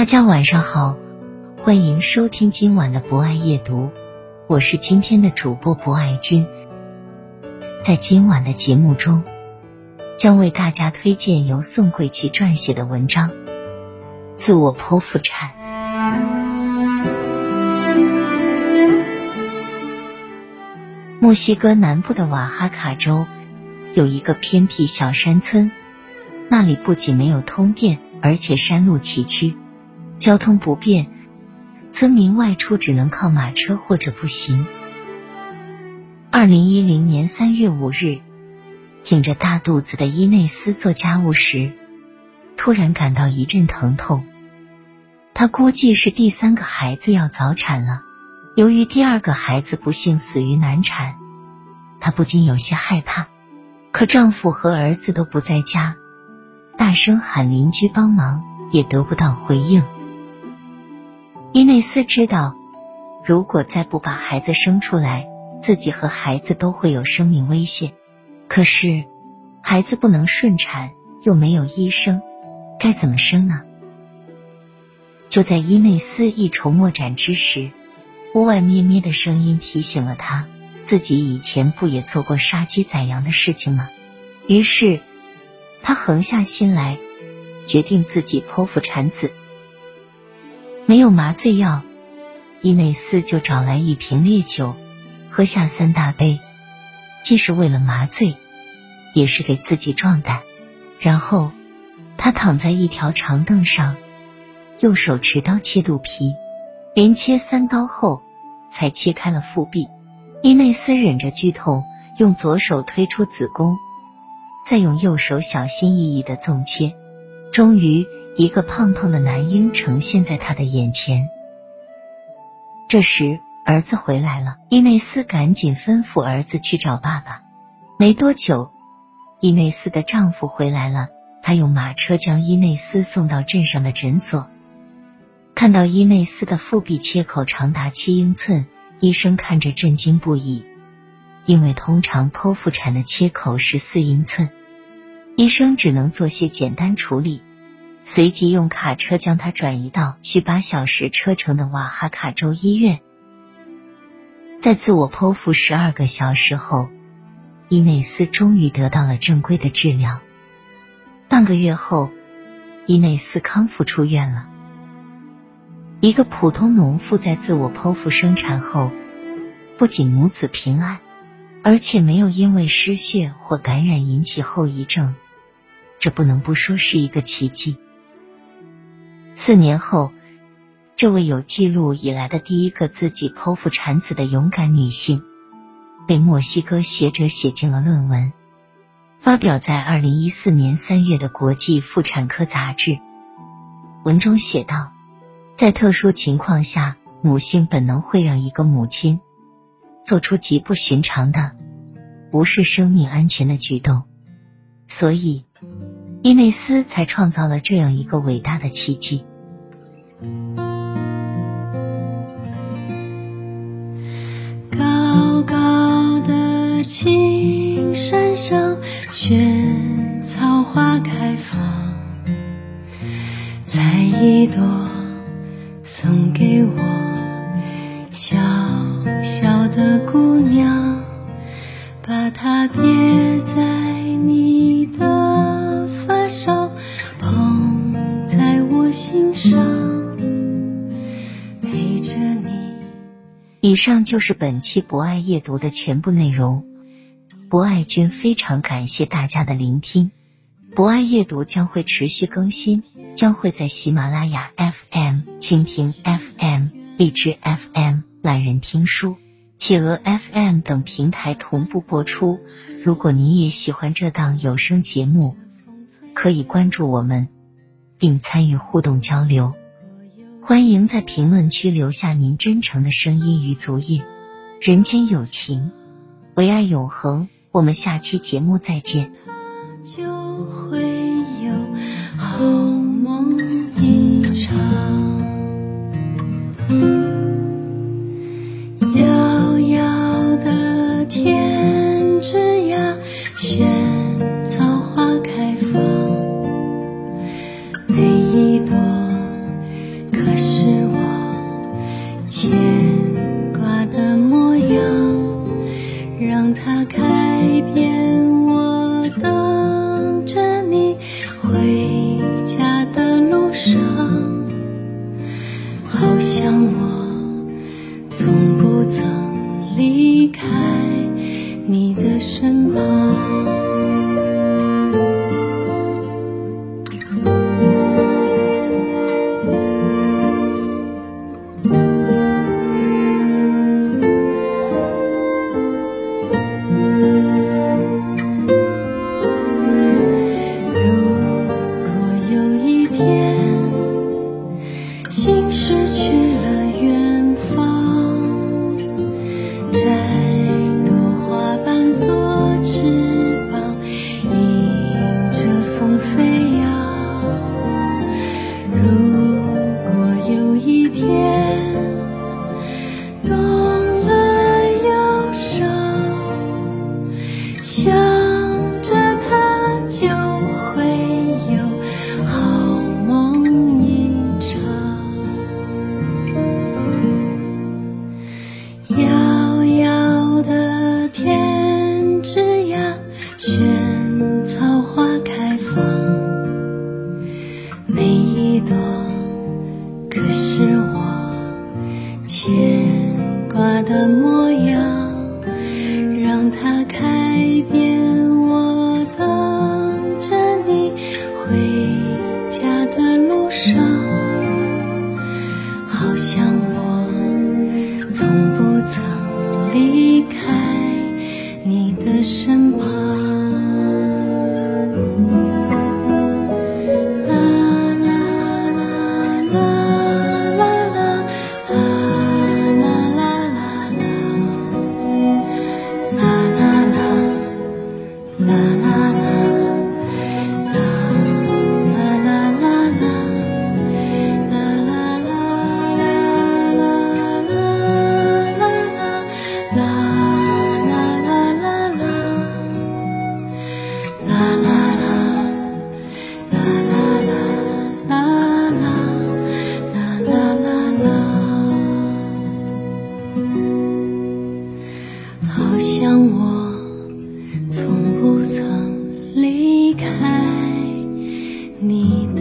大家晚上好，欢迎收听今晚的博爱夜读，我是今天的主播博爱君。在今晚的节目中，将为大家推荐由宋桂琪撰写的文章《自我剖腹产》。墨西哥南部的瓦哈卡州有一个偏僻小山村，那里不仅没有通电，而且山路崎岖。交通不便，村民外出只能靠马车或者步行。二零一零年三月五日，挺着大肚子的伊内斯做家务时，突然感到一阵疼痛。他估计是第三个孩子要早产了。由于第二个孩子不幸死于难产，她不禁有些害怕。可丈夫和儿子都不在家，大声喊邻居帮忙也得不到回应。伊内斯知道，如果再不把孩子生出来，自己和孩子都会有生命危险。可是，孩子不能顺产，又没有医生，该怎么生呢？就在伊内斯一筹莫展之时，屋外咩咩的声音提醒了他，自己以前不也做过杀鸡宰羊的事情吗？于是，他横下心来，决定自己剖腹产子。没有麻醉药，伊内斯就找来一瓶烈酒，喝下三大杯，既是为了麻醉，也是给自己壮胆。然后他躺在一条长凳上，右手持刀切肚皮，连切三刀后，才切开了腹壁。伊内斯忍着剧痛，用左手推出子宫，再用右手小心翼翼的纵切，终于。一个胖胖的男婴呈现在他的眼前。这时，儿子回来了，伊内斯赶紧吩咐儿子去找爸爸。没多久，伊内斯的丈夫回来了，他用马车将伊内斯送到镇上的诊所。看到伊内斯的腹壁切口长达七英寸，医生看着震惊不已，因为通常剖腹产的切口是四英寸，医生只能做些简单处理。随即用卡车将他转移到需八小时车程的瓦哈卡州医院。在自我剖腹十二个小时后，伊内斯终于得到了正规的治疗。半个月后，伊内斯康复出院了。一个普通农妇在自我剖腹生产后，不仅母子平安，而且没有因为失血或感染引起后遗症，这不能不说是一个奇迹。四年后，这位有记录以来的第一个自己剖腹产子的勇敢女性，被墨西哥学者写进了论文，发表在二零一四年三月的《国际妇产科杂志》。文中写道，在特殊情况下，母性本能会让一个母亲做出极不寻常的、无视生命安全的举动，所以伊内斯才创造了这样一个伟大的奇迹。高高的青山上，萱草花开放。采一朵送给我，小小的姑娘，把它别在你的发梢，捧在我心上，着你。以上就是本期博爱夜读的全部内容。博爱君非常感谢大家的聆听。博爱夜读将会持续更新，将会在喜马拉雅 FM、蜻蜓 FM、荔枝 FM、懒人听书、企鹅 FM 等平台同步播出。如果你也喜欢这档有声节目，可以关注我们，并参与互动交流。欢迎在评论区留下您真诚的声音与足印。人间有情，唯爱永恒。我们下期节目再见。就会有好梦一场。遥遥的天之涯，让它改变我的的模样。让它开遍我等着你回家的路上，好像我从不曾离开你的身旁。离开你。